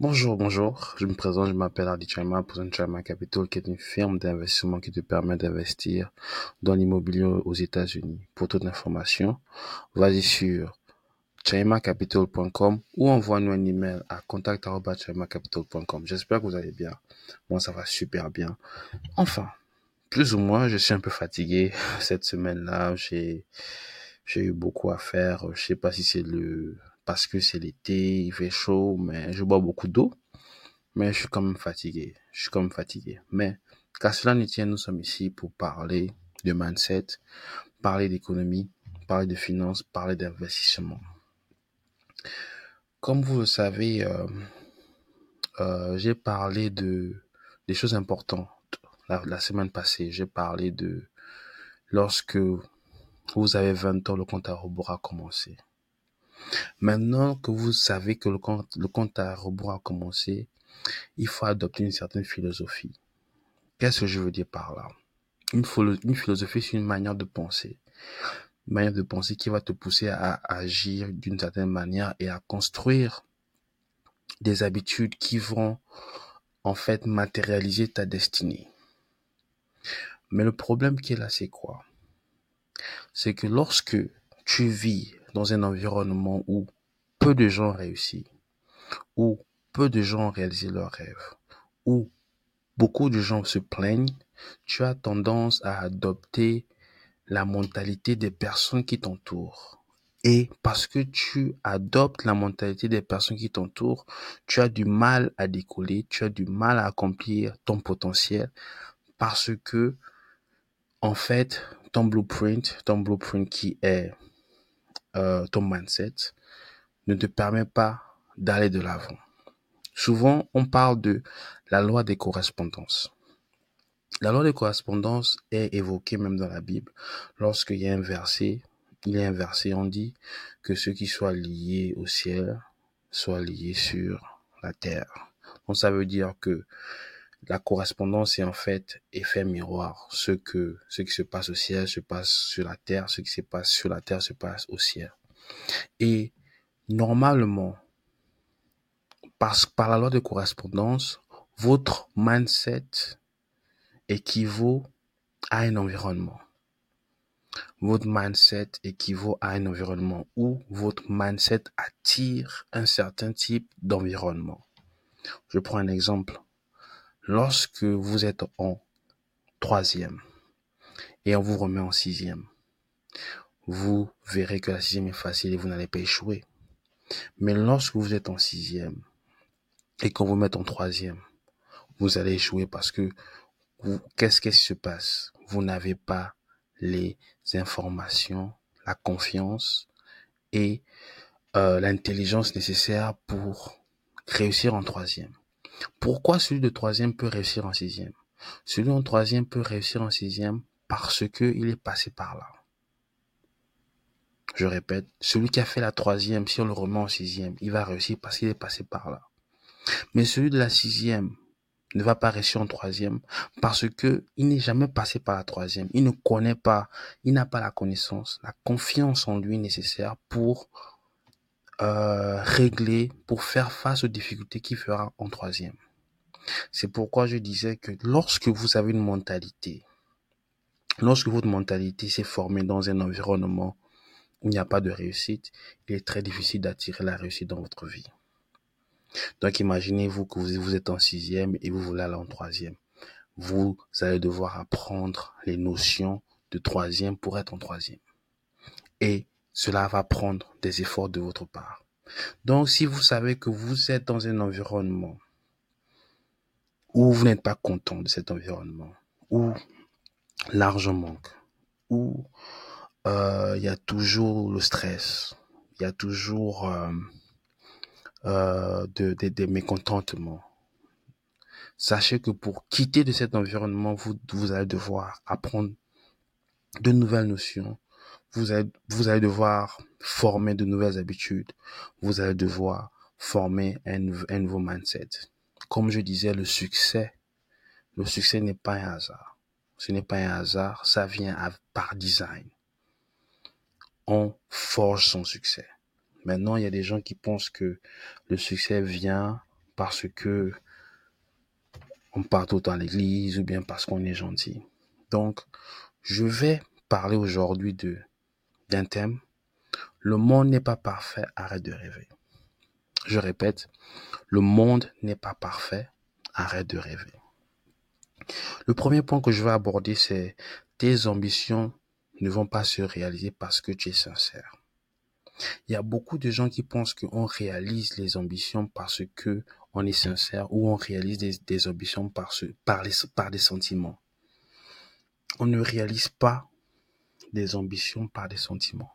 Bonjour, bonjour. Je me présente, je m'appelle Adi Chama, pour Chama Capital, qui est une firme d'investissement qui te permet d'investir dans l'immobilier aux États-Unis. Pour toute information, vas-y sur chaimacapital.com ou envoie-nous un email à contact.chaimacapital.com. J'espère que vous allez bien. Moi, ça va super bien. Enfin, plus ou moins, je suis un peu fatigué cette semaine-là. J'ai, j'ai eu beaucoup à faire. Je sais pas si c'est le parce que c'est l'été, il fait chaud, mais je bois beaucoup d'eau. Mais je suis quand même fatigué. Je suis quand même fatigué. Mais qu'à cela ne tienne, nous sommes ici pour parler de mindset, parler d'économie, parler de finances, parler d'investissement. Comme vous le savez, euh, euh, j'ai parlé de des choses importantes la, la semaine passée. J'ai parlé de lorsque vous avez 20 ans, le compte à rebours a commencé. Maintenant que vous savez que le compte, à rebours a commencé, il faut adopter une certaine philosophie. Qu'est-ce que je veux dire par là? Une, une philosophie, c'est une manière de penser. Une manière de penser qui va te pousser à agir d'une certaine manière et à construire des habitudes qui vont en fait matérialiser ta destinée. Mais le problème qui est là, c'est quoi? C'est que lorsque tu vis dans un environnement où peu de gens réussissent, où peu de gens réalisent leurs rêves, où beaucoup de gens se plaignent, tu as tendance à adopter la mentalité des personnes qui t'entourent. Et parce que tu adoptes la mentalité des personnes qui t'entourent, tu as du mal à décoller, tu as du mal à accomplir ton potentiel parce que, en fait, ton blueprint, ton blueprint qui est euh, ton mindset, ne te permet pas d'aller de l'avant. Souvent, on parle de la loi des correspondances. La loi des correspondances est évoquée même dans la Bible. Lorsqu'il y a un verset, il y a un verset, on dit que ce qui soit lié au ciel soit lié sur la terre. Donc ça veut dire que la correspondance est en fait effet miroir. Ce que, ce qui se passe au ciel se passe sur la terre, ce qui se passe sur la terre se passe au ciel. Et normalement, parce, par la loi de correspondance, votre mindset équivaut à un environnement. Votre mindset équivaut à un environnement où votre mindset attire un certain type d'environnement. Je prends un exemple. Lorsque vous êtes en troisième et on vous remet en sixième, vous verrez que la sixième est facile et vous n'allez pas échouer. Mais lorsque vous êtes en sixième et qu'on vous met en troisième, vous allez échouer parce que qu'est-ce qui se passe? Vous n'avez pas les informations, la confiance et euh, l'intelligence nécessaire pour réussir en troisième. Pourquoi celui de troisième peut réussir en sixième? Celui en troisième peut réussir en sixième parce que il est passé par là. Je répète, celui qui a fait la troisième, si on le remet en sixième, il va réussir parce qu'il est passé par là. Mais celui de la sixième ne va pas réussir en troisième parce que il n'est jamais passé par la troisième. Il ne connaît pas, il n'a pas la connaissance, la confiance en lui nécessaire pour euh, régler, pour faire face aux difficultés qu'il fera en troisième. C'est pourquoi je disais que lorsque vous avez une mentalité, lorsque votre mentalité s'est formée dans un environnement il n'y a pas de réussite, il est très difficile d'attirer la réussite dans votre vie. Donc imaginez-vous que vous, êtes en sixième et vous voulez aller en troisième. Vous allez devoir apprendre les notions de troisième pour être en troisième. Et cela va prendre des efforts de votre part. Donc si vous savez que vous êtes dans un environnement où vous n'êtes pas content de cet environnement, où l'argent manque, où euh, il y a toujours le stress, il y a toujours euh, euh, de, de, de, mécontentement. Sachez que pour quitter de cet environnement, vous, vous allez devoir apprendre de nouvelles notions. Vous allez, vous allez devoir former de nouvelles habitudes. Vous allez devoir former un, un nouveau mindset. Comme je disais, le succès, le succès n'est pas un hasard. Ce n'est pas un hasard, ça vient par design on forge son succès. Maintenant, il y a des gens qui pensent que le succès vient parce que on part tout à l'église ou bien parce qu'on est gentil. Donc, je vais parler aujourd'hui de d'un thème. Le monde n'est pas parfait, arrête de rêver. Je répète, le monde n'est pas parfait, arrête de rêver. Le premier point que je vais aborder, c'est tes ambitions ne vont pas se réaliser parce que tu es sincère. Il y a beaucoup de gens qui pensent qu'on réalise les ambitions parce que on est sincère ou on réalise des, ambitions par, par, par des sentiments. On ne réalise pas des ambitions par des sentiments.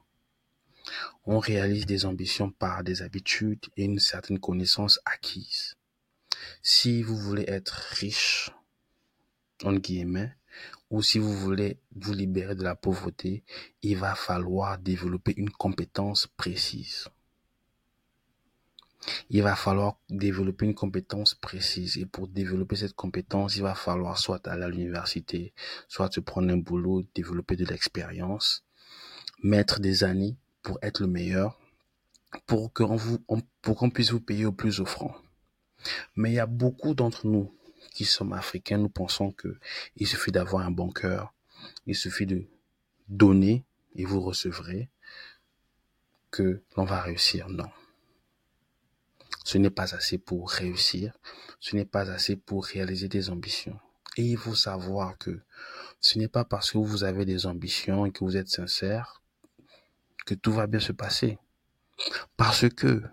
On réalise des ambitions par des habitudes et une certaine connaissance acquise. Si vous voulez être riche, en guillemets, ou si vous voulez vous libérer de la pauvreté, il va falloir développer une compétence précise. Il va falloir développer une compétence précise. Et pour développer cette compétence, il va falloir soit aller à l'université, soit se prendre un boulot, développer de l'expérience, mettre des années pour être le meilleur, pour qu'on pour puisse vous payer au plus offrant. Mais il y a beaucoup d'entre nous qui sommes africains, nous pensons que il suffit d'avoir un bon cœur, il suffit de donner et vous recevrez que l'on va réussir. Non. Ce n'est pas assez pour réussir, ce n'est pas assez pour réaliser des ambitions. Et il faut savoir que ce n'est pas parce que vous avez des ambitions et que vous êtes sincère que tout va bien se passer. Parce que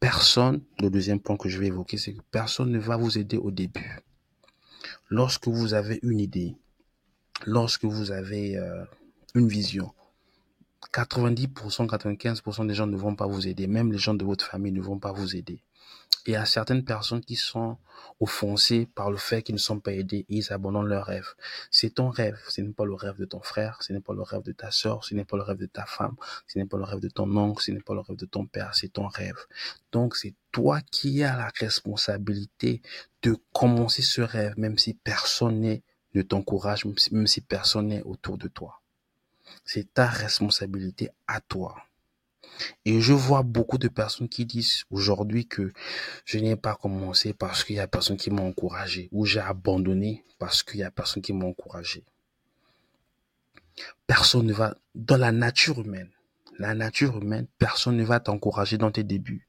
personne, le deuxième point que je vais évoquer, c'est que personne ne va vous aider au début lorsque vous avez une idée, lorsque vous avez euh, une vision, 90%, 95% des gens ne vont pas vous aider. Même les gens de votre famille ne vont pas vous aider. Et il y a certaines personnes qui sont offensées par le fait qu'ils ne sont pas aidés ils abandonnent leur rêve. C'est ton rêve. Ce n'est pas le rêve de ton frère. Ce n'est pas le rêve de ta soeur. Ce n'est pas le rêve de ta femme. Ce n'est pas le rêve de ton oncle. Ce n'est pas le rêve de ton père. C'est ton rêve. Donc, c'est toi qui as la responsabilité de commencer ce rêve, même si personne ne t'encourage, même si personne n'est autour de toi. C'est ta responsabilité à toi. Et je vois beaucoup de personnes qui disent aujourd'hui que je n'ai pas commencé parce qu'il y a personne qui m'a encouragé ou j'ai abandonné parce qu'il y a personne qui m'a encouragé. Personne ne va, dans la nature humaine, la nature humaine, personne ne va t'encourager dans tes débuts.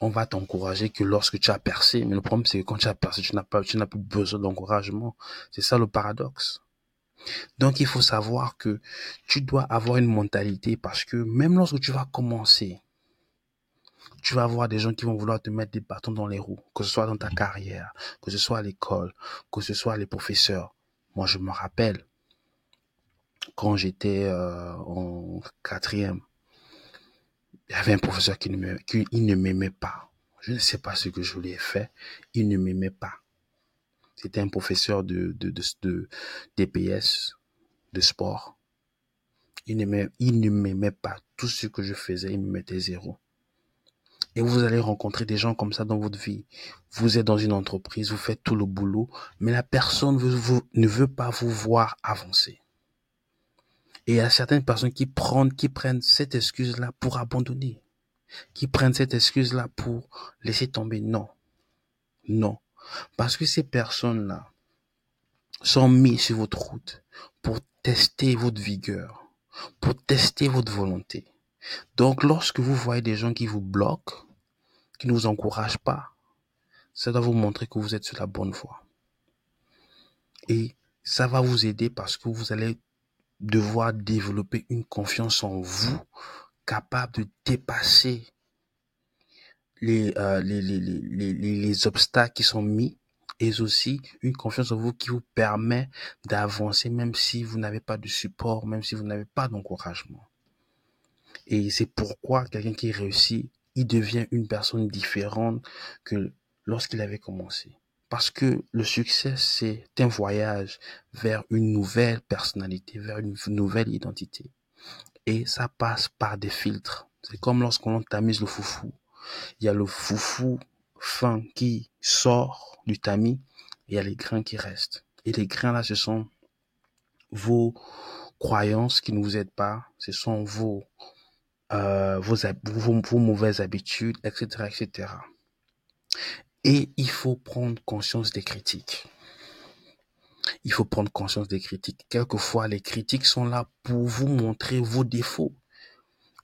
On va t'encourager que lorsque tu as percé. Mais le problème, c'est que quand tu as percé, n'as tu n'as plus besoin d'encouragement. C'est ça le paradoxe. Donc il faut savoir que tu dois avoir une mentalité parce que même lorsque tu vas commencer, tu vas avoir des gens qui vont vouloir te mettre des bâtons dans les roues, que ce soit dans ta carrière, que ce soit à l'école, que ce soit les professeurs. Moi, je me rappelle quand j'étais euh, en quatrième, il y avait un professeur qui ne m'aimait pas. Je ne sais pas ce que je lui ai fait. Il ne m'aimait pas. C'était un professeur de, de, de, DPS, de sport. Il ne m'aimait pas. Tout ce que je faisais, il me mettait zéro. Et vous allez rencontrer des gens comme ça dans votre vie. Vous êtes dans une entreprise, vous faites tout le boulot, mais la personne ne veut pas vous voir avancer. Et il y a certaines personnes qui prennent, qui prennent cette excuse-là pour abandonner, qui prennent cette excuse-là pour laisser tomber. Non, non. Parce que ces personnes-là sont mises sur votre route pour tester votre vigueur, pour tester votre volonté. Donc, lorsque vous voyez des gens qui vous bloquent, qui ne vous encouragent pas, ça doit vous montrer que vous êtes sur la bonne voie. Et ça va vous aider parce que vous allez devoir développer une confiance en vous capable de dépasser euh, les, les, les, les, les obstacles qui sont mis et aussi une confiance en vous qui vous permet d'avancer même si vous n'avez pas de support, même si vous n'avez pas d'encouragement. Et c'est pourquoi quelqu'un qui réussit, il devient une personne différente que lorsqu'il avait commencé. Parce que le succès, c'est un voyage vers une nouvelle personnalité, vers une nouvelle identité. Et ça passe par des filtres. C'est comme lorsqu'on tamise le foufou. Il y a le foufou fin qui sort du tamis il y a les grains qui restent. Et les grains là, ce sont vos croyances qui ne vous aident pas, ce sont vos, euh, vos, vos, mauvaises habitudes, etc., etc. Et il faut prendre conscience des critiques. Il faut prendre conscience des critiques. Quelquefois, les critiques sont là pour vous montrer vos défauts.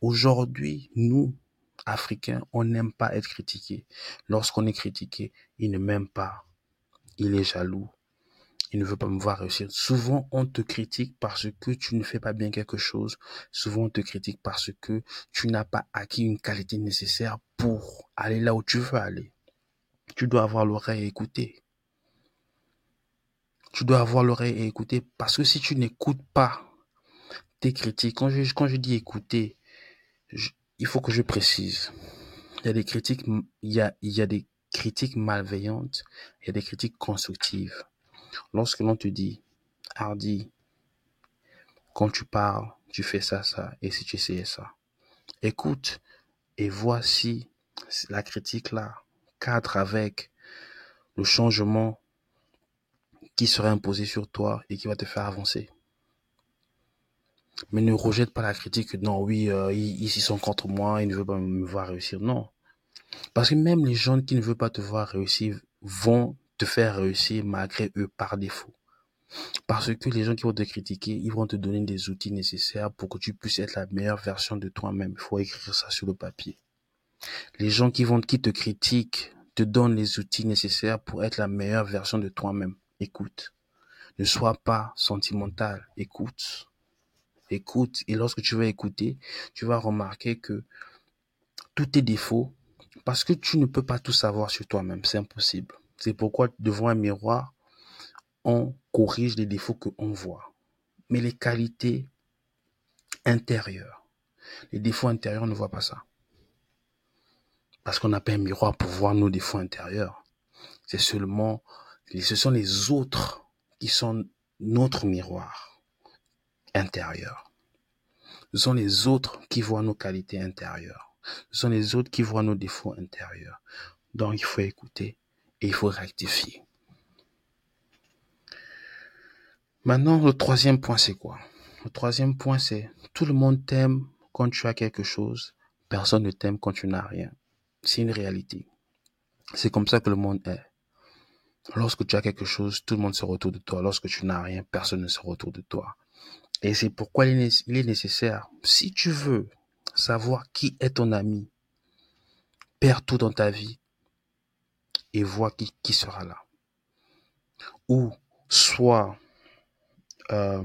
Aujourd'hui, nous, Africains, on n'aime pas être critiqués. Lorsqu'on est critiqué, il ne m'aime pas. Il est jaloux. Il ne veut pas me voir réussir. Souvent, on te critique parce que tu ne fais pas bien quelque chose. Souvent, on te critique parce que tu n'as pas acquis une qualité nécessaire pour aller là où tu veux aller. Tu dois avoir l'oreille à écouter. Tu dois avoir l'oreille à écouter parce que si tu n'écoutes pas tes critiques, quand je, quand je dis écouter, il faut que je précise. Il y a des critiques, il y a, il y a des critiques malveillantes, il y a des critiques constructives. Lorsque l'on te dit, Hardy, quand tu parles, tu fais ça, ça, et si tu essayais ça. Écoute et vois si la critique là cadre avec le changement qui serait imposé sur toi et qui va te faire avancer. Mais ne rejette pas la critique. Non, oui, euh, ils, ils sont contre moi, ils ne veulent pas me voir réussir. Non. Parce que même les gens qui ne veulent pas te voir réussir vont te faire réussir malgré eux par défaut. Parce que les gens qui vont te critiquer, ils vont te donner des outils nécessaires pour que tu puisses être la meilleure version de toi-même. Il faut écrire ça sur le papier. Les gens qui vont, qui te critiquent, te donnent les outils nécessaires pour être la meilleure version de toi-même. Écoute. Ne sois pas sentimental. Écoute. Écoute. Et lorsque tu vas écouter, tu vas remarquer que tous tes défauts, parce que tu ne peux pas tout savoir sur toi-même. C'est impossible. C'est pourquoi devant un miroir, on corrige les défauts qu'on voit. Mais les qualités intérieures, les défauts intérieurs, ne voit pas ça. Parce qu'on n'a pas un miroir pour voir nos défauts intérieurs. C'est seulement, ce sont les autres qui sont notre miroir intérieur. Ce sont les autres qui voient nos qualités intérieures. Ce sont les autres qui voient nos défauts intérieurs. Donc il faut écouter et il faut rectifier. Maintenant, le troisième point, c'est quoi? Le troisième point, c'est tout le monde t'aime quand tu as quelque chose. Personne ne t'aime quand tu n'as rien. C'est une réalité. C'est comme ça que le monde est. Lorsque tu as quelque chose, tout le monde se retourne de toi. Lorsque tu n'as rien, personne ne se retourne de toi. Et c'est pourquoi il est nécessaire, si tu veux savoir qui est ton ami, perds tout dans ta vie et vois qui, qui sera là. Ou soit, euh,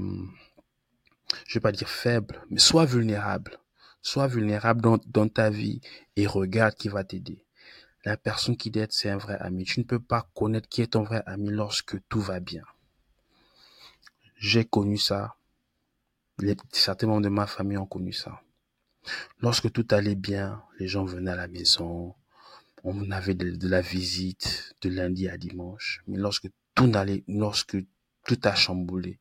je vais pas dire faible, mais sois vulnérable. Sois vulnérable dans, dans ta vie et regarde qui va t'aider. La personne qui t'aide, c'est un vrai ami. Tu ne peux pas connaître qui est ton vrai ami lorsque tout va bien. J'ai connu ça. Certains membres de ma famille ont connu ça. Lorsque tout allait bien, les gens venaient à la maison, on avait de, la visite de lundi à dimanche. Mais lorsque tout allait, lorsque tout a chamboulé,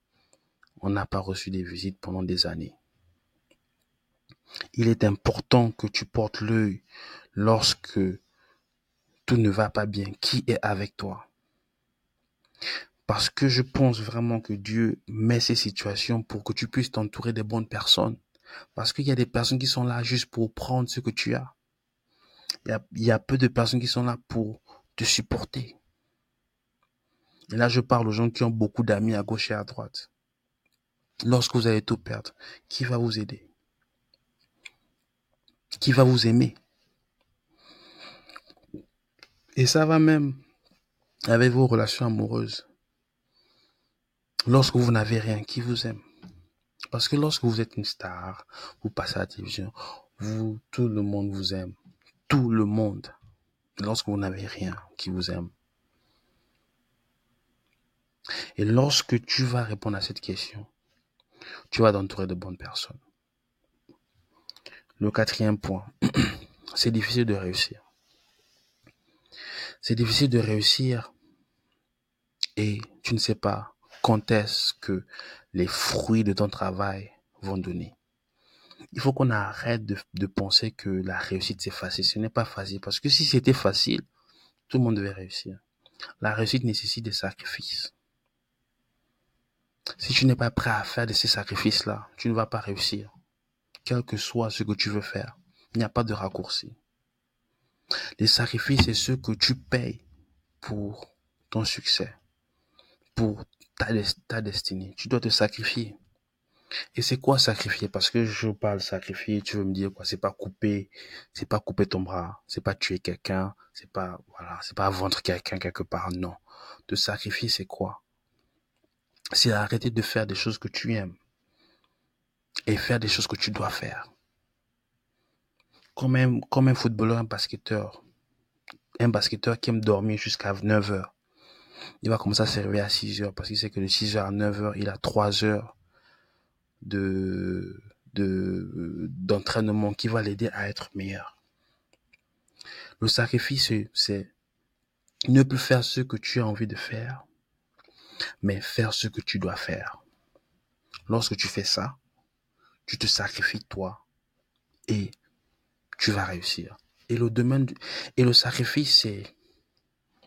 on n'a pas reçu des visites pendant des années. Il est important que tu portes l'œil lorsque tout ne va pas bien. Qui est avec toi? Parce que je pense vraiment que Dieu met ces situations pour que tu puisses t'entourer des bonnes personnes. Parce qu'il y a des personnes qui sont là juste pour prendre ce que tu as. Il y a, il y a peu de personnes qui sont là pour te supporter. Et là, je parle aux gens qui ont beaucoup d'amis à gauche et à droite. Lorsque vous allez tout perdre, qui va vous aider? Qui va vous aimer? Et ça va même avec vos relations amoureuses. Lorsque vous n'avez rien, qui vous aime Parce que lorsque vous êtes une star, vous passez à la télévision, vous, tout le monde vous aime. Tout le monde. Lorsque vous n'avez rien, qui vous aime Et lorsque tu vas répondre à cette question, tu vas t'entourer de bonnes personnes. Le quatrième point, c'est difficile de réussir. C'est difficile de réussir et tu ne sais pas est-ce que les fruits de ton travail vont donner. Il faut qu'on arrête de, de, penser que la réussite c'est facile. Ce n'est pas facile parce que si c'était facile, tout le monde devait réussir. La réussite nécessite des sacrifices. Si tu n'es pas prêt à faire de ces sacrifices-là, tu ne vas pas réussir. Quel que soit ce que tu veux faire, il n'y a pas de raccourci. Les sacrifices, c'est ce que tu payes pour ton succès, pour ta, destinée. Tu dois te sacrifier. Et c'est quoi sacrifier? Parce que je parle sacrifier, tu veux me dire quoi? C'est pas couper, c'est pas couper ton bras, c'est pas tuer quelqu'un, c'est pas voilà, c'est pas vendre quelqu'un quelque part. Non, te sacrifier, c'est quoi? C'est arrêter de faire des choses que tu aimes et faire des choses que tu dois faire. Comme un, comme un footballeur, un basketteur, un basketteur qui aime dormir jusqu'à 9 heures. Il va commencer à se réveiller à 6 heures parce qu'il sait que de 6 heures à 9 heures, il a 3 heures de, de, d'entraînement qui va l'aider à être meilleur. Le sacrifice, c'est ne plus faire ce que tu as envie de faire, mais faire ce que tu dois faire. Lorsque tu fais ça, tu te sacrifies toi et tu vas réussir. Et le domaine et le sacrifice, c'est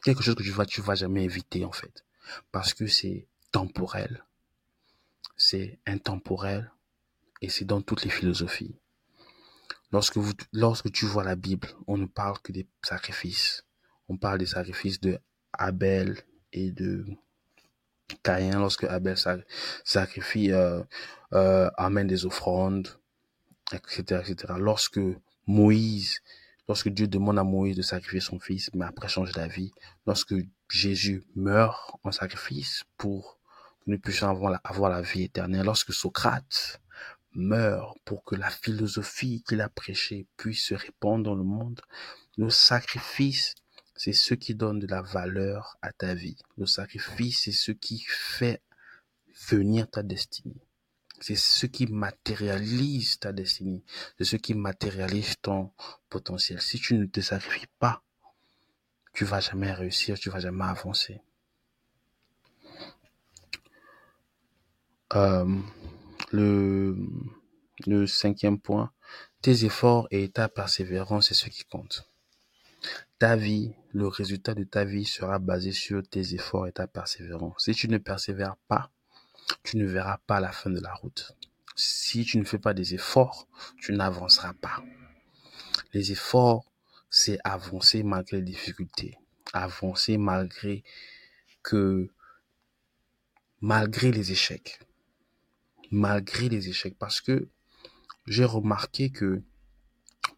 quelque chose que tu vas, tu vas jamais éviter, en fait. Parce que c'est temporel. C'est intemporel. Et c'est dans toutes les philosophies. Lorsque lorsque tu vois la Bible, on ne parle que des sacrifices. On parle des sacrifices de Abel et de Caïn lorsque Abel sacrifie, euh, euh, amène des offrandes, etc., etc. Lorsque Moïse, lorsque Dieu demande à Moïse de sacrifier son fils, mais après change d'avis, lorsque Jésus meurt en sacrifice pour que nous puissions avoir la, avoir la vie éternelle, lorsque Socrate meurt pour que la philosophie qu'il a prêchée puisse se répandre dans le monde, nos sacrifices c'est ce qui donne de la valeur à ta vie. Le sacrifice, c'est ce qui fait venir ta destinée. C'est ce qui matérialise ta destinée. C'est ce qui matérialise ton potentiel. Si tu ne te sacrifies pas, tu vas jamais réussir, tu vas jamais avancer. Euh, le, le cinquième point, tes efforts et ta persévérance, c'est ce qui compte. Ta vie, le résultat de ta vie sera basé sur tes efforts et ta persévérance. Si tu ne persévères pas, tu ne verras pas la fin de la route. Si tu ne fais pas des efforts, tu n'avanceras pas. Les efforts, c'est avancer malgré les difficultés. Avancer malgré que, malgré les échecs. Malgré les échecs. Parce que j'ai remarqué que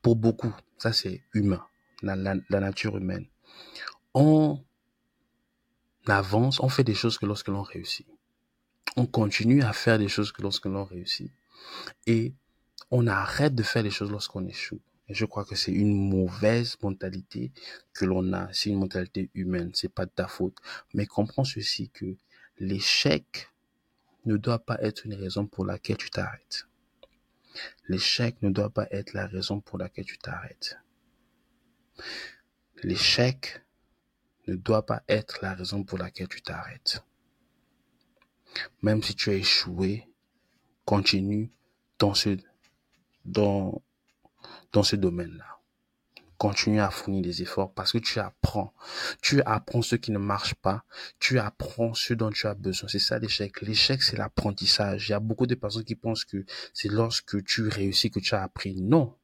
pour beaucoup, ça c'est humain la, nature humaine. On avance, on fait des choses que lorsque l'on réussit. On continue à faire des choses que lorsque l'on réussit. Et on arrête de faire des choses lorsqu'on échoue. Je crois que c'est une mauvaise mentalité que l'on a. C'est une mentalité humaine. C'est pas de ta faute. Mais comprends ceci que l'échec ne doit pas être une raison pour laquelle tu t'arrêtes. L'échec ne doit pas être la raison pour laquelle tu t'arrêtes. L'échec ne doit pas être la raison pour laquelle tu t'arrêtes. Même si tu as échoué, continue dans ce, dans, dans ce domaine-là. Continue à fournir des efforts parce que tu apprends. Tu apprends ce qui ne marche pas. Tu apprends ce dont tu as besoin. C'est ça l'échec. L'échec, c'est l'apprentissage. Il y a beaucoup de personnes qui pensent que c'est lorsque tu réussis que tu as appris. Non.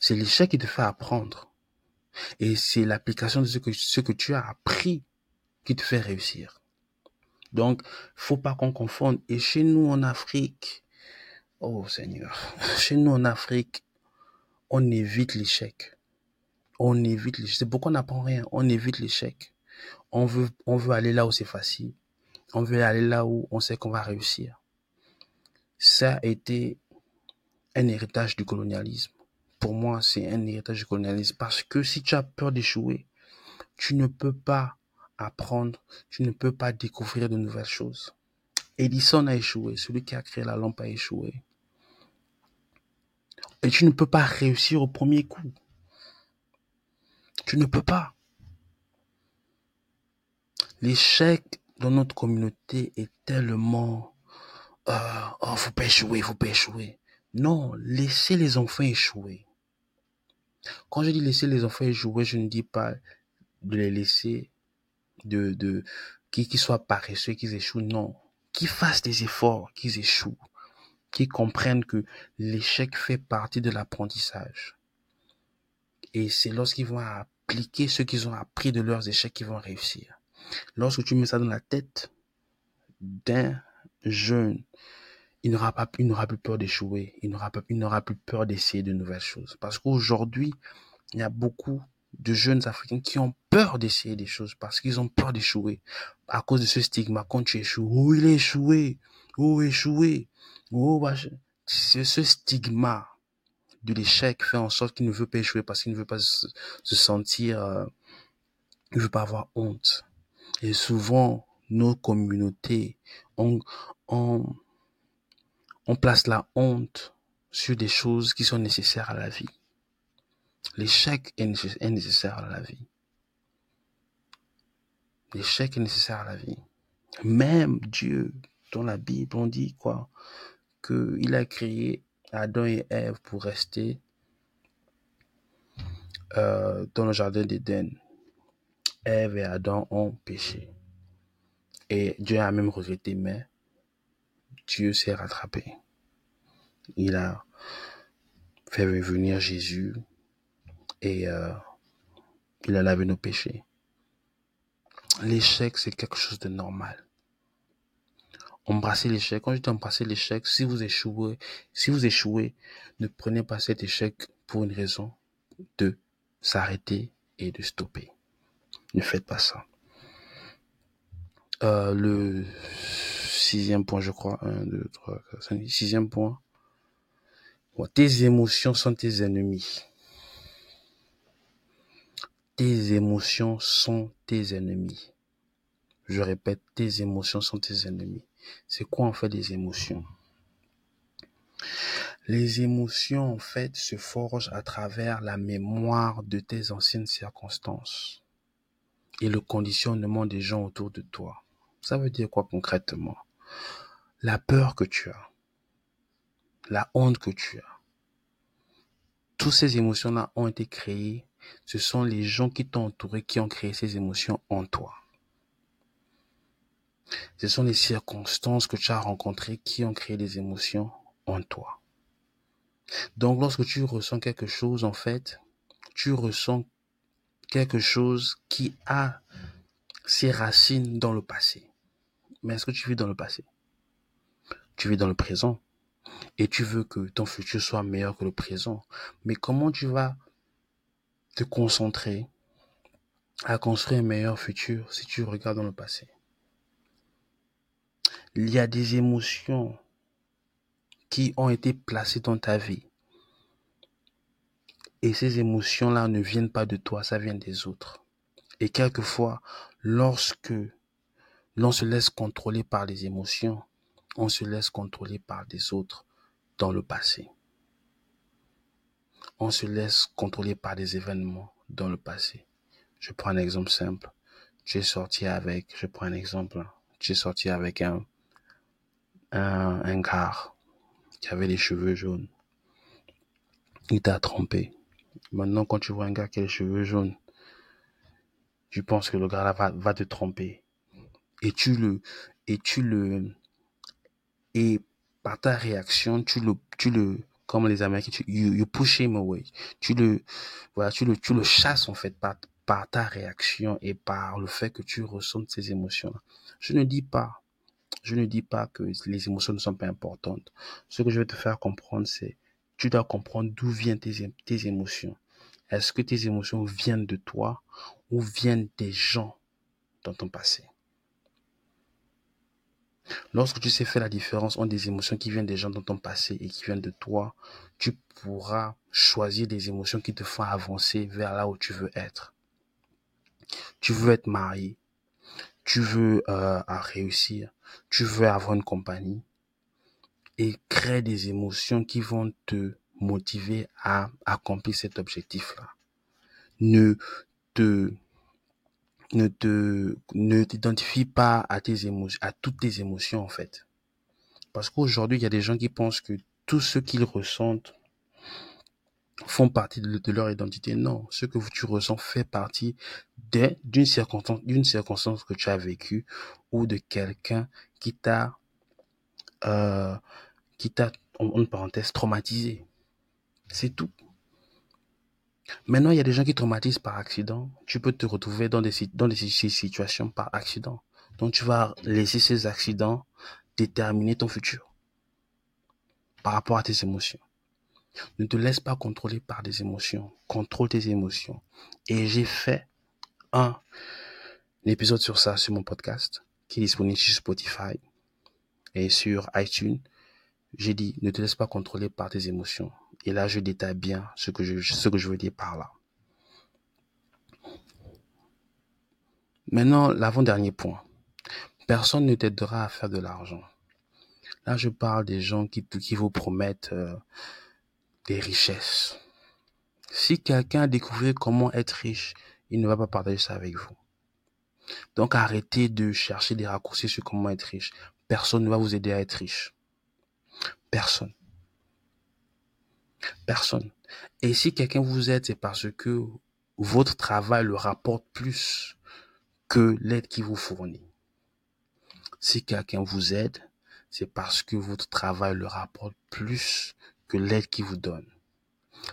C'est l'échec qui te fait apprendre. Et c'est l'application de ce que, ce que tu as appris qui te fait réussir. Donc, faut pas qu'on confonde. Et chez nous en Afrique, oh Seigneur, chez nous en Afrique, on évite l'échec. On évite l'échec. C'est pourquoi on n'apprend rien. On évite l'échec. On veut, on veut aller là où c'est facile. On veut aller là où on sait qu'on va réussir. Ça a été un héritage du colonialisme pour moi, c'est un héritage du colonialisme parce que si tu as peur d'échouer, tu ne peux pas apprendre, tu ne peux pas découvrir de nouvelles choses. Edison a échoué, celui qui a créé la lampe a échoué. Et tu ne peux pas réussir au premier coup. Tu ne peux pas. L'échec dans notre communauté est tellement... Euh, oh, faut pas échouer, faut échouer. Non, laissez les enfants échouer. Quand je dis laisser les enfants jouer, je ne dis pas de les laisser, de, de, qu'ils soient paresseux, qu'ils échouent. Non. Qu'ils fassent des efforts, qu'ils échouent. Qu'ils comprennent que l'échec fait partie de l'apprentissage. Et c'est lorsqu'ils vont appliquer ce qu'ils ont appris de leurs échecs, ils vont réussir. Lorsque tu mets ça dans la tête d'un jeune, il n'aura pas, il n'aura plus peur d'échouer. Il n'aura pas, il n'aura plus peur d'essayer de nouvelles choses. Parce qu'aujourd'hui, il y a beaucoup de jeunes Africains qui ont peur d'essayer des choses parce qu'ils ont peur d'échouer. À cause de ce stigma, quand tu échoues, oh, il a échoué, oh, échoué, oh, bah, c'est ce stigma de l'échec fait en sorte qu'il ne veut pas échouer parce qu'il ne veut pas se, sentir, euh, il ne veut pas avoir honte. Et souvent, nos communautés, on, on, on place la honte sur des choses qui sont nécessaires à la vie. L'échec est nécessaire à la vie. L'échec est nécessaire à la vie. Même Dieu, dans la Bible, on dit quoi? Qu'il a créé Adam et Ève pour rester euh, dans le jardin d'Éden. Ève et Adam ont péché. Et Dieu a même regretté, mais Dieu s'est rattrapé. Il a fait revenir Jésus et euh, il a lavé nos péchés. L'échec, c'est quelque chose de normal. Embrassez l'échec. Quand je dis embrasser l'échec, si vous échouez, si vous échouez, ne prenez pas cet échec pour une raison de s'arrêter et de stopper. Ne faites pas ça. Euh, le sixième point, je crois. Un, deux, trois, quatre, cinq, sixième point. tes émotions sont tes ennemis. Tes émotions sont tes ennemis. Je répète, tes émotions sont tes ennemis. C'est quoi en fait les émotions? Les émotions en fait se forgent à travers la mémoire de tes anciennes circonstances et le conditionnement des gens autour de toi. Ça veut dire quoi concrètement? La peur que tu as, la honte que tu as. Toutes ces émotions-là ont été créées ce sont les gens qui t'ont entouré qui ont créé ces émotions en toi. Ce sont les circonstances que tu as rencontrées qui ont créé des émotions en toi. Donc lorsque tu ressens quelque chose, en fait, tu ressens quelque chose qui a ses racines dans le passé. Mais est-ce que tu vis dans le passé? Tu vis dans le présent et tu veux que ton futur soit meilleur que le présent. Mais comment tu vas te concentrer à construire un meilleur futur si tu regardes dans le passé. Il y a des émotions qui ont été placées dans ta vie. Et ces émotions-là ne viennent pas de toi, ça vient des autres. Et quelquefois, lorsque l'on se laisse contrôler par les émotions, on se laisse contrôler par des autres dans le passé on se laisse contrôler par des événements dans le passé. Je prends un exemple simple. Tu es sorti avec, je prends un exemple, es sorti avec un, un, un gars qui avait les cheveux jaunes. Il t'a trompé. Maintenant, quand tu vois un gars qui a les cheveux jaunes, tu penses que le gars là va, va te tromper. Et tu le, et tu le, et par ta réaction, tu le, tu le, comme les Américains, tu, you, push him away. Tu le, voilà, tu le, tu le chasses en fait par, par ta réaction et par le fait que tu ressentes ces émotions. Je ne dis pas, je ne dis pas que les émotions ne sont pas importantes. Ce que je vais te faire comprendre, c'est, tu dois comprendre d'où viennent tes, tes émotions. Est-ce que tes émotions viennent de toi ou viennent des gens dans ton passé? Lorsque tu sais faire la différence entre des émotions qui viennent des gens dans ton passé et qui viennent de toi, tu pourras choisir des émotions qui te font avancer vers là où tu veux être. Tu veux être marié, tu veux euh, réussir, tu veux avoir une compagnie et crée des émotions qui vont te motiver à accomplir cet objectif-là. Ne te ne te ne t'identifie pas à tes émotions, à toutes tes émotions en fait. Parce qu'aujourd'hui, il y a des gens qui pensent que tout ce qu'ils ressentent font partie de, leur identité. Non, ce que tu ressens fait partie d'une circonstance, d'une circonstance que tu as vécue ou de quelqu'un qui t'a, euh, qui t'a, en, parenthèse, traumatisé. C'est tout. Maintenant, il y a des gens qui traumatisent par accident. Tu peux te retrouver dans des, dans des situations par accident. Donc, tu vas laisser ces accidents déterminer ton futur par rapport à tes émotions. Ne te laisse pas contrôler par des émotions. Contrôle tes émotions. Et j'ai fait un épisode sur ça sur mon podcast qui est disponible sur Spotify et sur iTunes. J'ai dit, ne te laisse pas contrôler par tes émotions. Et là, je détaille bien ce que je, veux dire par là. Maintenant, l'avant-dernier point. Personne ne t'aidera à faire de l'argent. Là, je parle des gens qui, qui vous promettent euh, des richesses. Si quelqu'un a découvert comment être riche, il ne va pas partager ça avec vous. Donc arrêtez de chercher des raccourcis sur comment être riche. Personne ne va vous aider à être riche. Personne. Personne. Et si quelqu'un vous aide, c'est parce que votre travail le rapporte plus que l'aide qu'il vous fournit. Si quelqu'un vous aide, c'est parce que votre travail le rapporte plus que l'aide qu'il vous donne.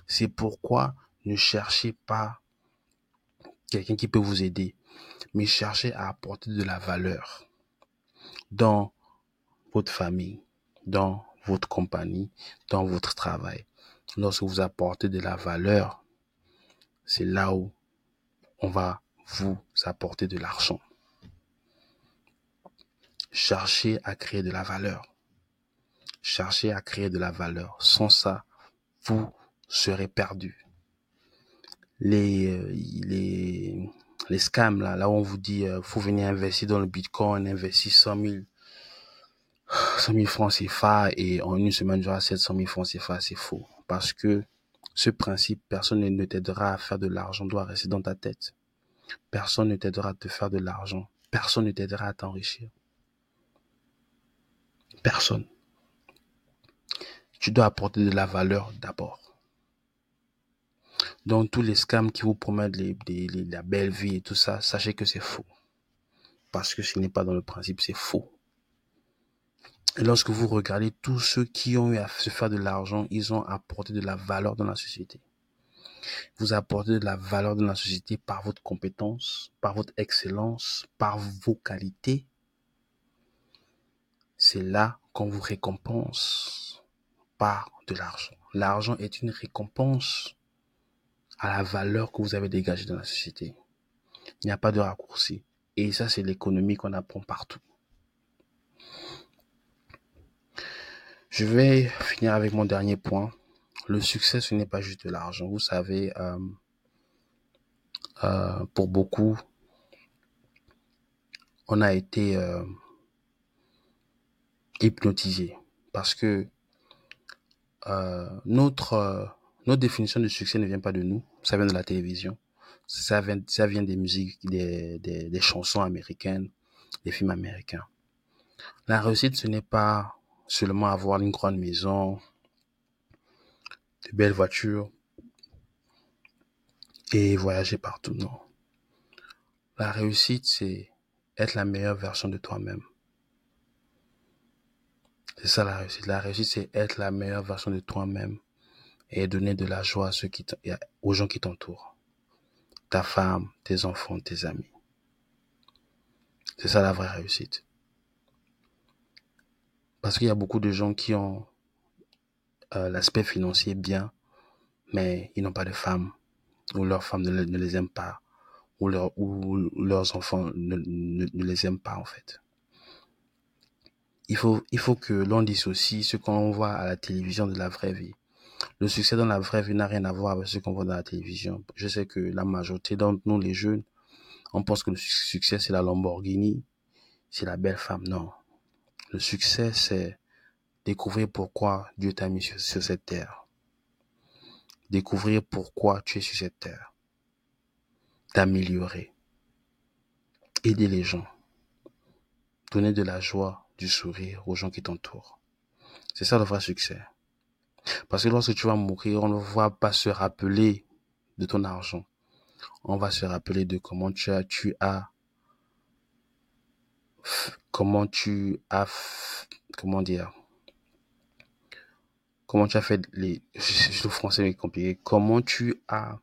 C'est pourquoi ne cherchez pas quelqu'un qui peut vous aider, mais cherchez à apporter de la valeur dans votre famille, dans votre compagnie, dans votre travail. Lorsque vous apportez de la valeur, c'est là où on va vous apporter de l'argent. Cherchez à créer de la valeur. Cherchez à créer de la valeur. Sans ça, vous serez perdu. Les, euh, les, les scams, là, là où on vous dit, euh, faut venir investir dans le bitcoin, investir 100 000, 100 000 francs CFA et en une semaine, j'aurai 700 000 francs CFA, c'est faux. Parce que ce principe, personne ne t'aidera à faire de l'argent, doit rester dans ta tête. Personne ne t'aidera à te faire de l'argent. Personne ne t'aidera à t'enrichir. Personne. Tu dois apporter de la valeur d'abord. Donc tous les scams qui vous promettent les, la belle vie et tout ça, sachez que c'est faux. Parce que ce n'est pas dans le principe, c'est faux. Lorsque vous regardez tous ceux qui ont eu à se faire de l'argent, ils ont apporté de la valeur dans la société. Vous apportez de la valeur dans la société par votre compétence, par votre excellence, par vos qualités. C'est là qu'on vous récompense par de l'argent. L'argent est une récompense à la valeur que vous avez dégagée dans la société. Il n'y a pas de raccourci. Et ça, c'est l'économie qu'on apprend partout. Je vais finir avec mon dernier point. Le succès, ce n'est pas juste de l'argent. Vous savez, euh, euh, pour beaucoup, on a été euh, hypnotisé parce que notre notre définition de succès ne vient pas de nous, ça vient de la télévision, ça vient, ça vient des musiques, des, des, des chansons américaines, des films américains. La réussite, ce n'est pas seulement avoir une grande maison, de belles voitures et voyager partout, non. La réussite, c'est être la meilleure version de toi-même. C'est ça la réussite. La réussite, c'est être la meilleure version de toi-même et donner de la joie aux gens qui t'entourent. Ta femme, tes enfants, tes amis. C'est ça la vraie réussite. Parce qu'il y a beaucoup de gens qui ont euh, l'aspect financier bien, mais ils n'ont pas de femme, ou leurs femmes ne, les aiment pas, ou, leur, ou leurs enfants ne, ne, les aiment pas en fait. Il faut, il faut que l'on dissocie ce qu'on voit à la télévision de la vraie vie. Le succès dans la vraie vie n'a rien à voir avec ce qu'on voit dans la télévision. Je sais que la majorité d'entre nous, les jeunes, on pense que le succès, c'est la Lamborghini, c'est la belle femme. Non. Le succès, c'est découvrir pourquoi Dieu t'a mis sur, cette terre. Découvrir pourquoi tu es sur cette terre. T'améliorer. Aider les gens. Donner de la joie, du sourire aux gens qui t'entourent. C'est ça le vrai succès. Parce que lorsque tu vas mourir, on ne va pas se rappeler de ton argent. On va se rappeler de comment tu as, tu as, comment tu as, comment dire, comment tu as fait les, le français est compliqué, comment tu as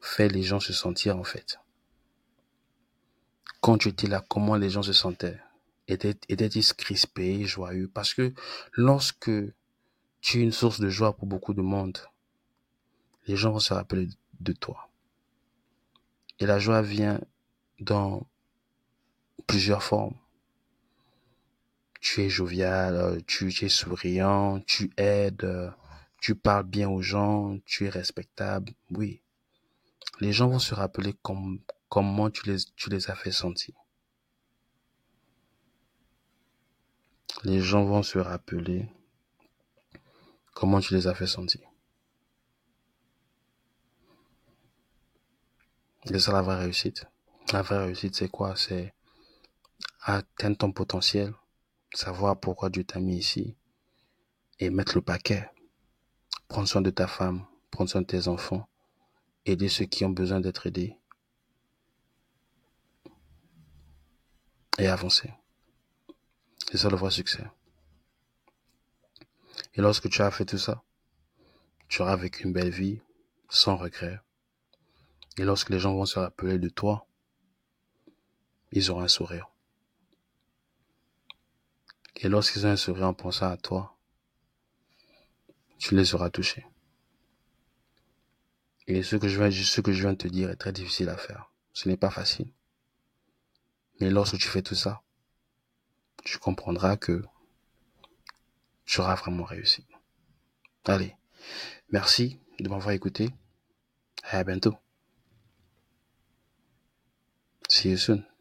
fait les gens se sentir en fait? Quand tu étais là, comment les gens se sentaient? Étaient-ils crispés, joyeux? Parce que lorsque tu es une source de joie pour beaucoup de monde, les gens vont se rappeler de toi. Et la joie vient dans plusieurs formes. Tu es jovial, tu, es souriant, tu aides, tu parles bien aux gens, tu es respectable. Oui. Les gens vont se rappeler comment tu les, tu les as fait sentir. Les gens vont se rappeler comment tu les as fait sentir. C'est ça la vraie réussite. La vraie réussite, c'est quoi? C'est atteindre ton potentiel, savoir pourquoi Dieu t'a mis ici et mettre le paquet. Prendre soin de ta femme, prendre soin de tes enfants, aider ceux qui ont besoin d'être aidés et avancer. C'est ça le vrai succès. Et lorsque tu as fait tout ça, tu auras vécu une belle vie sans regret, et lorsque les gens vont se rappeler de toi, ils auront un sourire. Et lorsqu'ils ont un sourire en pensant à toi, tu les auras touchés. Et ce que je viens, ce que je viens de te dire est très difficile à faire. Ce n'est pas facile. Mais lorsque tu fais tout ça, tu comprendras que tu auras vraiment réussi. Allez, merci de m'avoir écouté. À bientôt. See you soon.